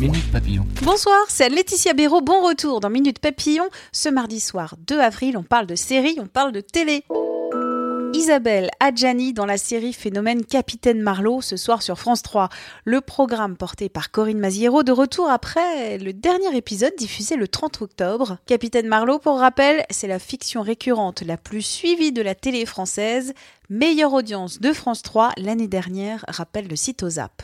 Minute Papillon. Bonsoir, c'est Laetitia Béraud. Bon retour dans Minute Papillon. Ce mardi soir 2 avril, on parle de série, on parle de télé. Isabelle Adjani dans la série Phénomène Capitaine Marlowe ce soir sur France 3. Le programme porté par Corinne Maziero de retour après le dernier épisode diffusé le 30 octobre. Capitaine Marlowe, pour rappel, c'est la fiction récurrente la plus suivie de la télé française. Meilleure audience de France 3 l'année dernière, rappelle le site OZAP.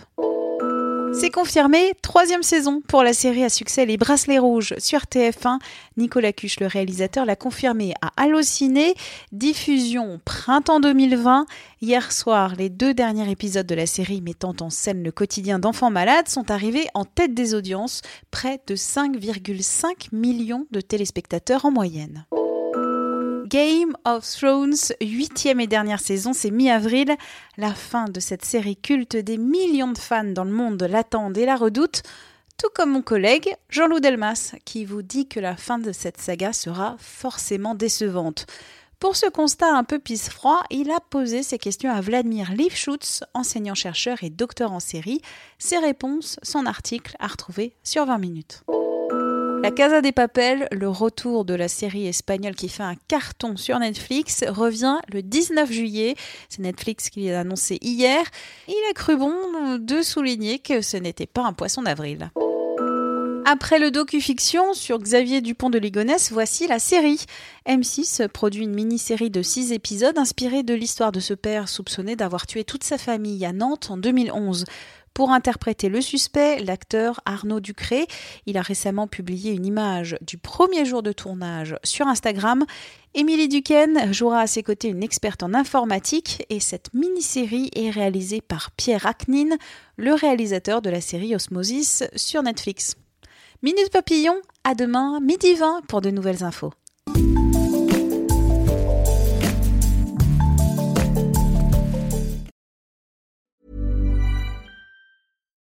C'est confirmé, troisième saison pour la série à succès Les Bracelets Rouges sur TF1. Nicolas Cuche, le réalisateur, l'a confirmé à Allociné. Diffusion printemps 2020. Hier soir, les deux derniers épisodes de la série mettant en scène le quotidien d'enfants malades sont arrivés en tête des audiences, près de 5,5 millions de téléspectateurs en moyenne. Game of Thrones, huitième et dernière saison, c'est mi-avril. La fin de cette série culte, des millions de fans dans le monde l'attendent et la redoutent, tout comme mon collègue Jean-Loup Delmas, qui vous dit que la fin de cette saga sera forcément décevante. Pour ce constat un peu pisse-froid, il a posé ses questions à Vladimir Lifschutz, enseignant-chercheur et docteur en série. Ses réponses, son article à retrouver sur 20 minutes. La Casa des Papel, le retour de la série espagnole qui fait un carton sur Netflix, revient le 19 juillet. C'est Netflix qui l'a annoncé hier. Il a cru bon de souligner que ce n'était pas un poisson d'avril. Après le docu-fiction sur Xavier Dupont de Ligonnès, voici la série. M6 produit une mini-série de 6 épisodes inspirée de l'histoire de ce père soupçonné d'avoir tué toute sa famille à Nantes en 2011. Pour interpréter le suspect, l'acteur Arnaud Ducré, il a récemment publié une image du premier jour de tournage sur Instagram. Émilie Duquesne jouera à ses côtés une experte en informatique et cette mini-série est réalisée par Pierre Aknin, le réalisateur de la série Osmosis sur Netflix. Minute Papillon, à demain, midi 20 pour de nouvelles infos.